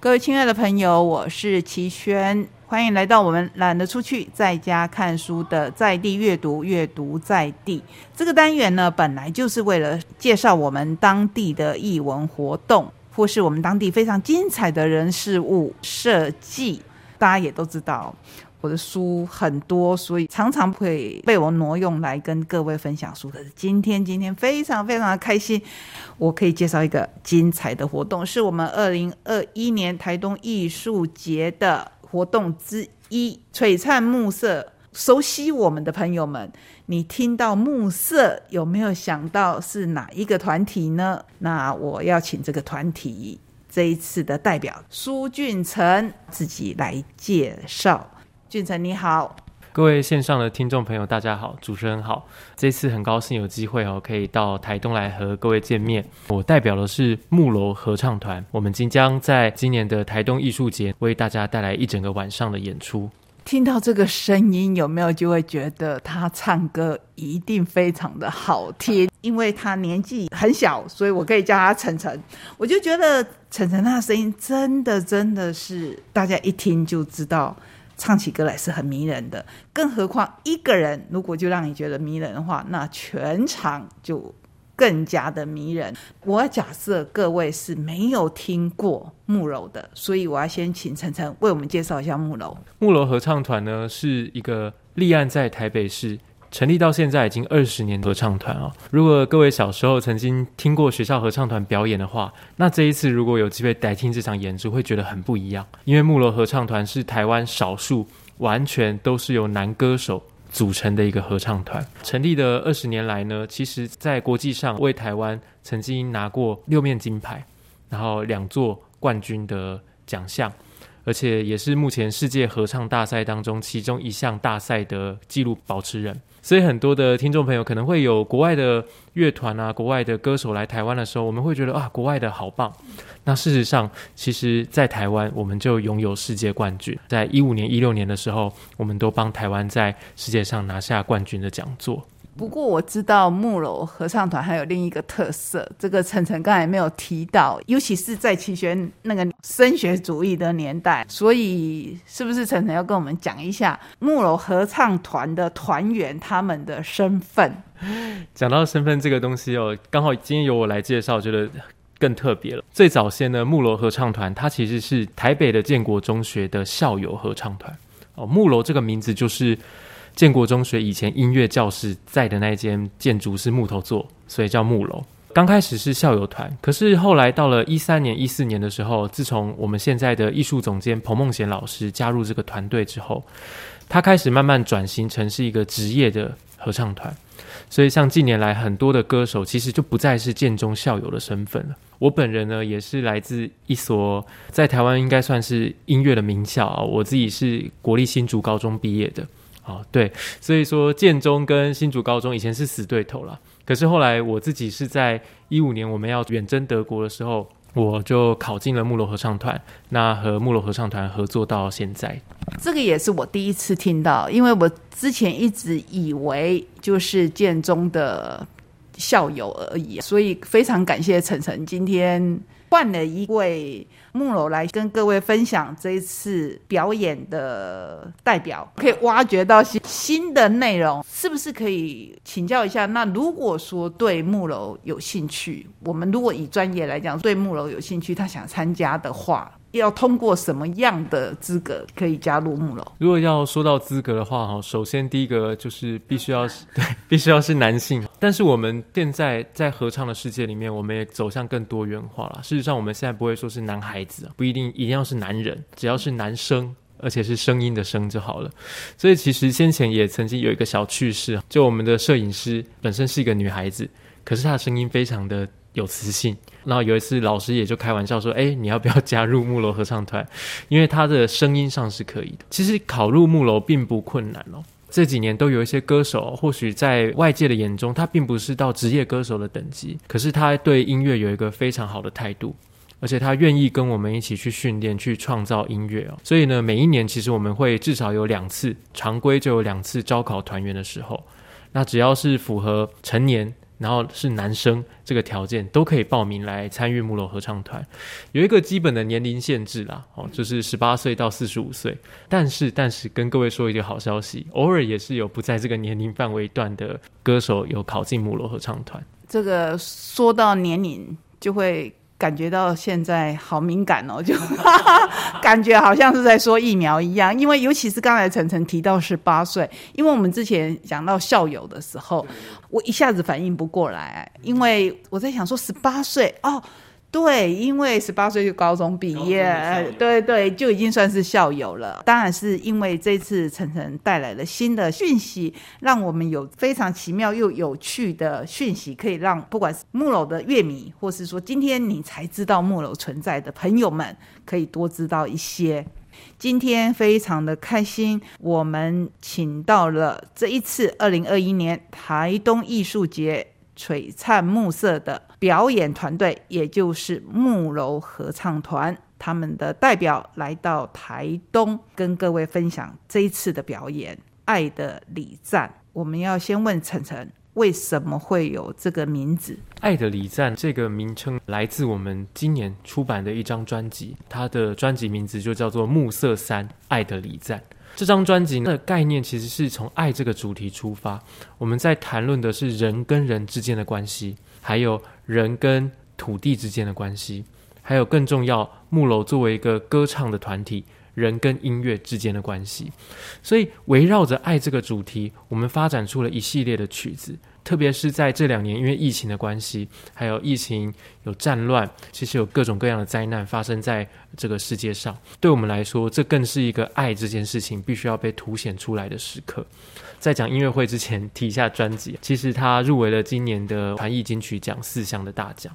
各位亲爱的朋友，我是齐轩，欢迎来到我们懒得出去，在家看书的在地阅读，阅读在地这个单元呢，本来就是为了介绍我们当地的译文活动，或是我们当地非常精彩的人事物设计。大家也都知道。我的书很多，所以常常会被我挪用来跟各位分享书。可是今天，今天非常非常的开心，我可以介绍一个精彩的活动，是我们二零二一年台东艺术节的活动之一——璀璨暮色。熟悉我们的朋友们，你听到暮色有没有想到是哪一个团体呢？那我要请这个团体这一次的代表苏俊成自己来介绍。俊成你好，各位线上的听众朋友，大家好，主持人好。这次很高兴有机会哦，可以到台东来和各位见面。我代表的是木楼合唱团，我们即将在今年的台东艺术节为大家带来一整个晚上的演出。听到这个声音，有没有就会觉得他唱歌一定非常的好听？因为他年纪很小，所以我可以叫他晨晨。我就觉得晨晨他的声音真的真的是大家一听就知道。唱起歌来是很迷人的，更何况一个人如果就让你觉得迷人的话，那全场就更加的迷人。我要假设各位是没有听过木楼的，所以我要先请晨晨为我们介绍一下木楼。木楼合唱团呢是一个立案在台北市。成立到现在已经二十年合唱团哦。如果各位小时候曾经听过学校合唱团表演的话，那这一次如果有机会来听这场演出，会觉得很不一样。因为木楼合唱团是台湾少数完全都是由男歌手组成的一个合唱团。成立的二十年来呢，其实在国际上为台湾曾经拿过六面金牌，然后两座冠军的奖项。而且也是目前世界合唱大赛当中其中一项大赛的纪录保持人，所以很多的听众朋友可能会有国外的乐团啊、国外的歌手来台湾的时候，我们会觉得啊，国外的好棒。那事实上，其实在台湾我们就拥有世界冠军，在一五年、一六年的时候，我们都帮台湾在世界上拿下冠军的讲座。不过我知道木楼合唱团还有另一个特色，这个晨晨刚才没有提到，尤其是在齐宣那个升学主义的年代，所以是不是晨晨要跟我们讲一下木楼合唱团的团员他们的身份？讲到身份这个东西哦，刚好今天由我来介绍，觉得更特别了。最早先呢，木楼合唱团它其实是台北的建国中学的校友合唱团哦，木楼这个名字就是。建国中学以前音乐教室在的那间建筑是木头做，所以叫木楼。刚开始是校友团，可是后来到了一三年、一四年的时候，自从我们现在的艺术总监彭梦贤老师加入这个团队之后，他开始慢慢转型成是一个职业的合唱团。所以像近年来很多的歌手，其实就不再是建中校友的身份了。我本人呢，也是来自一所在台湾应该算是音乐的名校啊，我自己是国立新竹高中毕业的。哦，对，所以说建中跟新竹高中以前是死对头了。可是后来我自己是在一五年我们要远征德国的时候，我就考进了木楼合唱团，那和木楼合唱团合作到现在。这个也是我第一次听到，因为我之前一直以为就是建中的校友而已，所以非常感谢晨晨今天换了一位。木楼来跟各位分享这一次表演的代表，可以挖掘到新新的内容，是不是可以请教一下？那如果说对木楼有兴趣，我们如果以专业来讲，对木楼有兴趣，他想参加的话。要通过什么样的资格可以加入木楼？如果要说到资格的话，哈，首先第一个就是必须要是 对，必须要是男性。但是我们现在在合唱的世界里面，我们也走向更多元化了。事实上，我们现在不会说是男孩子，不一定一定要是男人，只要是男生，而且是声音的声就好了。所以其实先前也曾经有一个小趣事，就我们的摄影师本身是一个女孩子，可是她的声音非常的。有磁性，然后有一次老师也就开玩笑说：“哎，你要不要加入木楼合唱团？因为他的声音上是可以的。其实考入木楼并不困难哦。这几年都有一些歌手，或许在外界的眼中，他并不是到职业歌手的等级，可是他对音乐有一个非常好的态度，而且他愿意跟我们一起去训练、去创造音乐哦。所以呢，每一年其实我们会至少有两次，常规就有两次招考团员的时候，那只要是符合成年。然后是男生这个条件都可以报名来参与木楼合唱团，有一个基本的年龄限制啦，哦，就是十八岁到四十五岁。但是，但是跟各位说一个好消息，偶尔也是有不在这个年龄范围段的歌手有考进木楼合唱团。这个说到年龄，就会。感觉到现在好敏感哦，就 感觉好像是在说疫苗一样。因为尤其是刚才晨晨提到十八岁，因为我们之前讲到校友的时候，我一下子反应不过来，因为我在想说十八岁哦。对，因为十八岁就高中毕业，对对，就已经算是校友了。当然是因为这次晨晨带来了新的讯息，让我们有非常奇妙又有趣的讯息，可以让不管是木偶的乐迷，或是说今天你才知道木偶存在的朋友们，可以多知道一些。今天非常的开心，我们请到了这一次二零二一年台东艺术节。璀璨暮色的表演团队，也就是木楼合唱团，他们的代表来到台东，跟各位分享这一次的表演《爱的礼赞》。我们要先问晨晨，为什么会有这个名字？《爱的礼赞》这个名称来自我们今年出版的一张专辑，它的专辑名字就叫做《暮色三爱的礼赞》。这张专辑的概念其实是从爱这个主题出发，我们在谈论的是人跟人之间的关系，还有人跟土地之间的关系，还有更重要，木楼作为一个歌唱的团体，人跟音乐之间的关系。所以围绕着爱这个主题，我们发展出了一系列的曲子。特别是在这两年，因为疫情的关系，还有疫情有战乱，其实有各种各样的灾难发生在这个世界上。对我们来说，这更是一个爱这件事情必须要被凸显出来的时刻。在讲音乐会之前，提一下专辑。其实他入围了今年的传艺金曲奖四项的大奖。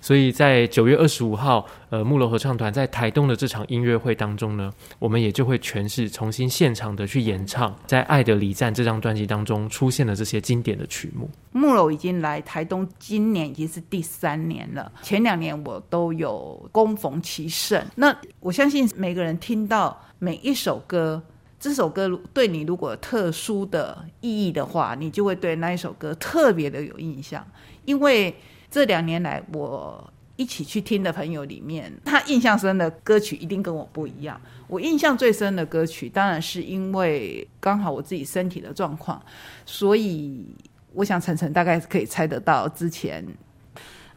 所以在九月二十五号，呃，木楼合唱团在台东的这场音乐会当中呢，我们也就会诠释重新现场的去演唱，在《爱的礼赞》这张专辑当中出现的这些经典的曲目。木楼已经来台东，今年已经是第三年了。前两年我都有恭逢其盛。那我相信每个人听到每一首歌。这首歌对你如果特殊的意义的话，你就会对那一首歌特别的有印象。因为这两年来我一起去听的朋友里面，他印象深的歌曲一定跟我不一样。我印象最深的歌曲，当然是因为刚好我自己身体的状况，所以我想晨晨大概可以猜得到之前，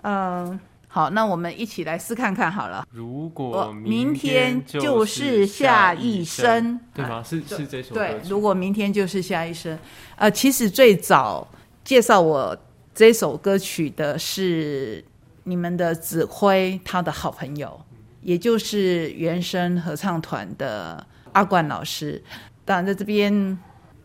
嗯。好，那我们一起来试看看好了。如果明天就是下一生，对吗？是是这首歌。对，如果明天就是下一生。呃，其实最早介绍我这首歌曲的是你们的指挥，他的好朋友，也就是原声合唱团的阿冠老师。当然，在这边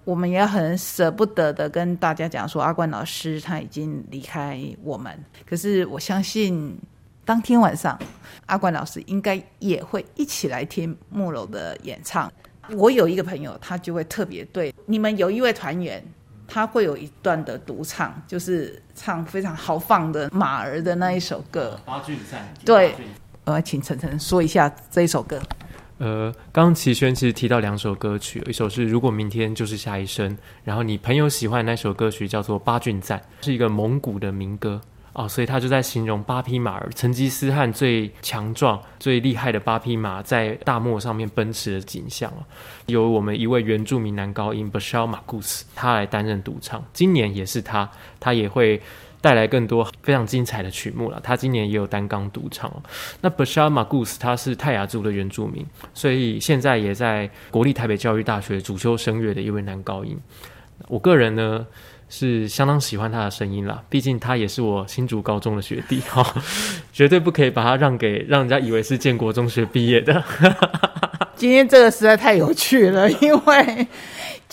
我们也很舍不得的跟大家讲说，阿冠老师他已经离开我们。可是我相信，当天晚上阿冠老师应该也会一起来听木楼的演唱。我有一个朋友，他就会特别对你们有一位团员，他会有一段的独唱，就是唱非常豪放的马儿的那一首歌。八骏赛。对，呃，请晨晨说一下这一首歌。呃，刚齐轩其实提到两首歌曲，一首是《如果明天就是下一生》，然后你朋友喜欢那首歌曲叫做《八骏赞》，是一个蒙古的民歌。哦，所以他就在形容八匹马，成吉思汗最强壮、最厉害的八匹马在大漠上面奔驰的景象哦。由我们一位原住民男高音 Bashar Magus 他来担任独唱，今年也是他，他也会带来更多非常精彩的曲目了。他今年也有单纲独唱。那 Bashar Magus 他是泰雅族的原住民，所以现在也在国立台北教育大学主修声乐的一位男高音。我个人呢。是相当喜欢他的声音啦，毕竟他也是我新竹高中的学弟 哈，绝对不可以把他让给让人家以为是建国中学毕业的。今天这个实在太有趣了，因为。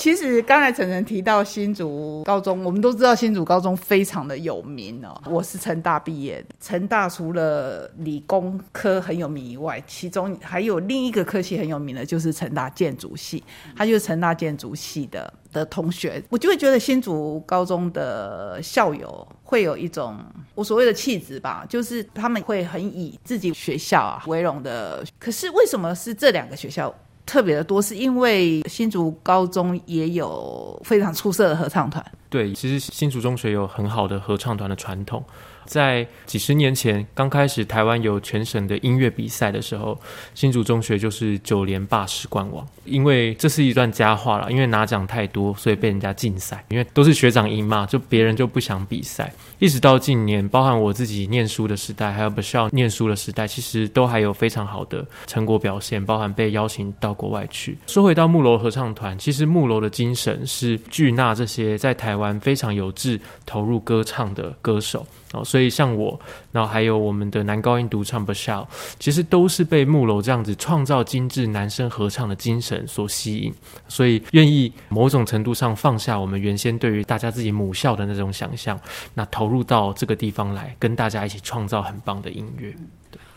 其实刚才晨晨提到新竹高中，我们都知道新竹高中非常的有名哦。我是成大毕业，成大除了理工科很有名以外，其中还有另一个科系很有名的，就是成大建筑系。他就是成大建筑系的的同学，我就会觉得新竹高中的校友会有一种我所谓的气质吧，就是他们会很以自己学校啊为荣的。可是为什么是这两个学校？特别的多，是因为新竹高中也有非常出色的合唱团。对，其实新竹中学有很好的合唱团的传统。在几十年前，刚开始台湾有全省的音乐比赛的时候，新竹中学就是九连霸十冠王。因为这是一段佳话了，因为拿奖太多，所以被人家禁赛。因为都是学长赢嘛，就别人就不想比赛。一直到近年，包含我自己念书的时代，还有不需要念书的时代，其实都还有非常好的成果表现，包含被邀请到国外去。说回到木楼合唱团，其实木楼的精神是聚纳这些在台湾非常有志投入歌唱的歌手。哦，所以像我，然后还有我们的男高音独唱 Bashal，其实都是被木楼这样子创造精致男生合唱的精神所吸引，所以愿意某种程度上放下我们原先对于大家自己母校的那种想象，那投入到这个地方来，跟大家一起创造很棒的音乐。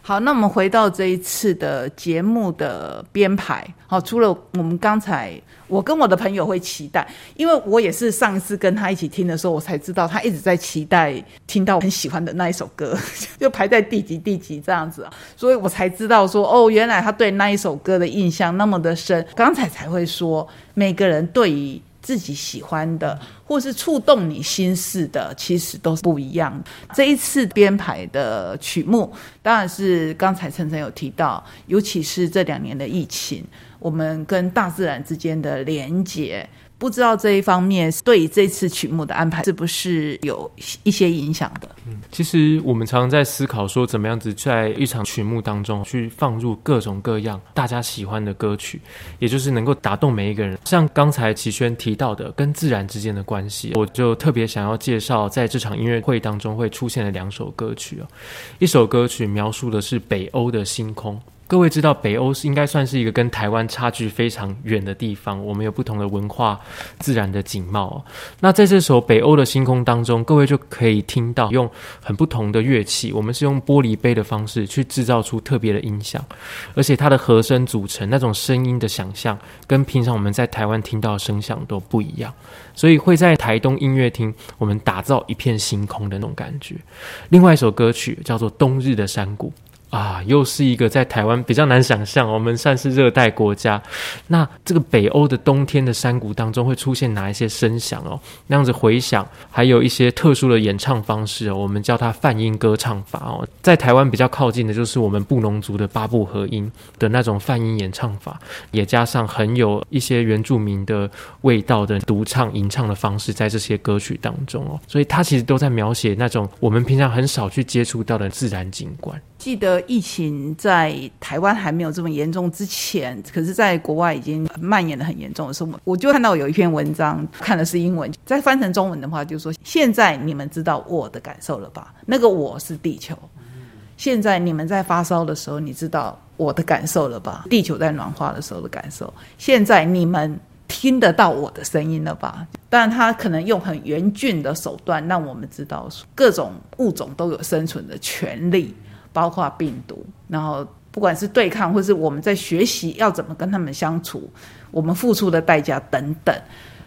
好，那我们回到这一次的节目的编排。好，除了我们刚才，我跟我的朋友会期待，因为我也是上一次跟他一起听的时候，我才知道他一直在期待听到很喜欢的那一首歌，就排在第几第几这样子，所以我才知道说，哦，原来他对那一首歌的印象那么的深。刚才才会说，每个人对于。自己喜欢的，或是触动你心事的，其实都是不一样。这一次编排的曲目，当然是刚才晨晨有提到，尤其是这两年的疫情，我们跟大自然之间的连接。不知道这一方面对这次曲目的安排是不是有一些影响的？嗯，其实我们常常在思考说，怎么样子在一场曲目当中去放入各种各样大家喜欢的歌曲，也就是能够打动每一个人。像刚才齐轩提到的跟自然之间的关系，我就特别想要介绍在这场音乐会当中会出现的两首歌曲哦。一首歌曲描述的是北欧的星空。各位知道，北欧是应该算是一个跟台湾差距非常远的地方。我们有不同的文化、自然的景貌。那在这首《北欧的星空》当中，各位就可以听到用很不同的乐器，我们是用玻璃杯的方式去制造出特别的音响，而且它的和声组成那种声音的想象，跟平常我们在台湾听到的声响都不一样。所以会在台东音乐厅，我们打造一片星空的那种感觉。另外一首歌曲叫做《冬日的山谷》。啊，又是一个在台湾比较难想象，我们算是热带国家。那这个北欧的冬天的山谷当中会出现哪一些声响哦？那样子回响，还有一些特殊的演唱方式哦，我们叫它泛音歌唱法哦。在台湾比较靠近的就是我们布农族的八部合音的那种泛音演唱法，也加上很有一些原住民的味道的独唱吟唱的方式在这些歌曲当中哦。所以它其实都在描写那种我们平常很少去接触到的自然景观。记得疫情在台湾还没有这么严重之前，可是在国外已经蔓延的很严重的时候，我就看到有一篇文章，看的是英文，再翻成中文的话，就是说现在你们知道我的感受了吧？那个我是地球。现在你们在发烧的时候，你知道我的感受了吧？地球在暖化的时候的感受。现在你们听得到我的声音了吧？当然，他可能用很严峻的手段，让我们知道各种物种都有生存的权利。包括病毒，然后不管是对抗，或是我们在学习要怎么跟他们相处，我们付出的代价等等。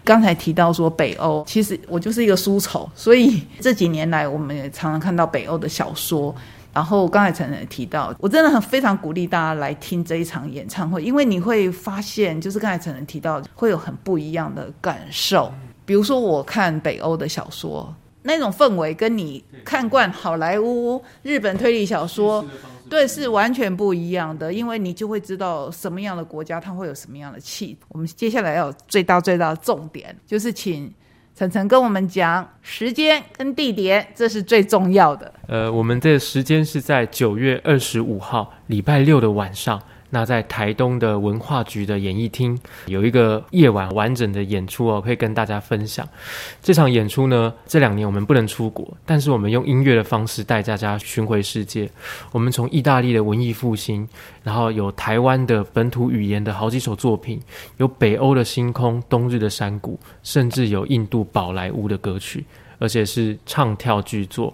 刚才提到说北欧，其实我就是一个书丑，所以这几年来我们也常常看到北欧的小说。然后刚才陈晨提到，我真的很非常鼓励大家来听这一场演唱会，因为你会发现，就是刚才陈晨提到，会有很不一样的感受。比如说我看北欧的小说。那种氛围跟你看惯好莱坞、日本推理小说，对，是完全不一样的。因为你就会知道什么样的国家它会有什么样的气。我们接下来要最大最大的重点，就是请晨晨跟我们讲时间跟地点，这是最重要的。呃，我们的时间是在九月二十五号礼拜六的晚上。那在台东的文化局的演艺厅有一个夜晚完整的演出哦，可以跟大家分享。这场演出呢，这两年我们不能出国，但是我们用音乐的方式带大家巡回世界。我们从意大利的文艺复兴，然后有台湾的本土语言的好几首作品，有北欧的星空、冬日的山谷，甚至有印度宝莱坞的歌曲，而且是唱跳剧作。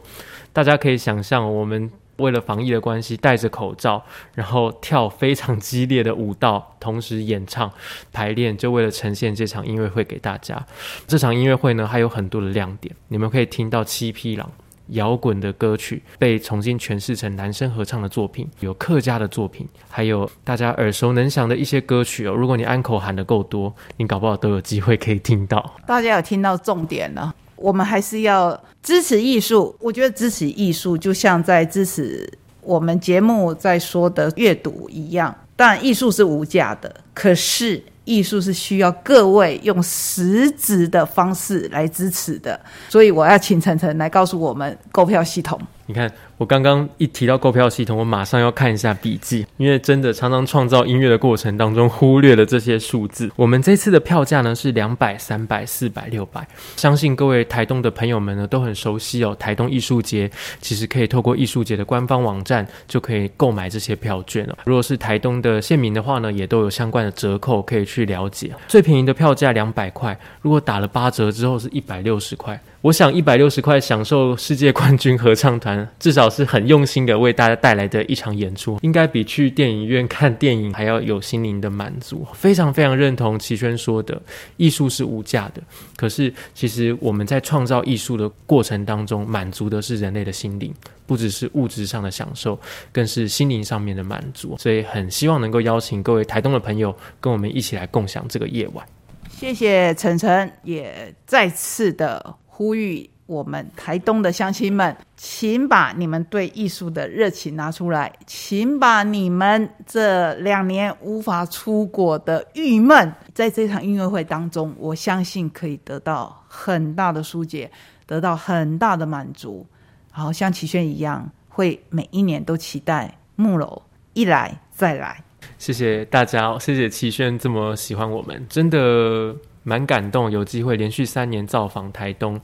大家可以想象我们。为了防疫的关系，戴着口罩，然后跳非常激烈的舞蹈，同时演唱、排练，就为了呈现这场音乐会给大家。这场音乐会呢，还有很多的亮点，你们可以听到七匹狼摇滚的歌曲被重新诠释成男生合唱的作品，有客家的作品，还有大家耳熟能详的一些歌曲哦。如果你安口喊的够多，你搞不好都有机会可以听到。大家有听到重点了，我们还是要支持艺术。我觉得支持艺术就像在支持我们节目在说的阅读一样。当然，艺术是无价的，可是。艺术是需要各位用实质的方式来支持的，所以我要请晨晨来告诉我们购票系统。你看。我刚刚一提到购票系统，我马上要看一下笔记，因为真的常常创造音乐的过程当中忽略了这些数字。我们这次的票价呢是两百、三百、四百、六百，相信各位台东的朋友们呢都很熟悉哦。台东艺术节其实可以透过艺术节的官方网站就可以购买这些票券了。如果是台东的县民的话呢，也都有相关的折扣可以去了解。最便宜的票价两百块，如果打了八折之后是一百六十块。我想一百六十块享受世界冠军合唱团，至少是很用心的为大家带来的一场演出，应该比去电影院看电影还要有心灵的满足。非常非常认同齐轩说的，艺术是无价的。可是其实我们在创造艺术的过程当中，满足的是人类的心灵，不只是物质上的享受，更是心灵上面的满足。所以很希望能够邀请各位台东的朋友，跟我们一起来共享这个夜晚。谢谢晨晨，也再次的。呼吁我们台东的乡亲们，请把你们对艺术的热情拿出来，请把你们这两年无法出国的郁闷，在这场音乐会当中，我相信可以得到很大的疏解，得到很大的满足。好像齐轩一样，会每一年都期待木楼一来再来。谢谢大家，谢谢齐轩这么喜欢我们，真的。蛮感动，有机会连续三年造访台东，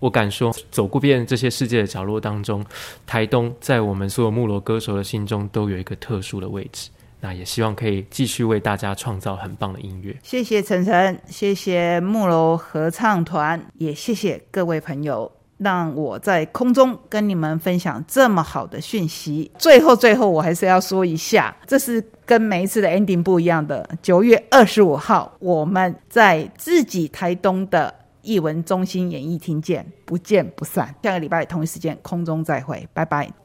我敢说，走过遍这些世界的角落当中，台东在我们所有木罗歌手的心中都有一个特殊的位置。那也希望可以继续为大家创造很棒的音乐。谢谢晨晨，谢谢木楼合唱团，也谢谢各位朋友。让我在空中跟你们分享这么好的讯息。最后，最后，我还是要说一下，这是跟每一次的 ending 不一样的。九月二十五号，我们在自己台东的艺文中心演艺厅见，不见不散。下个礼拜同一时间空中再会，拜拜。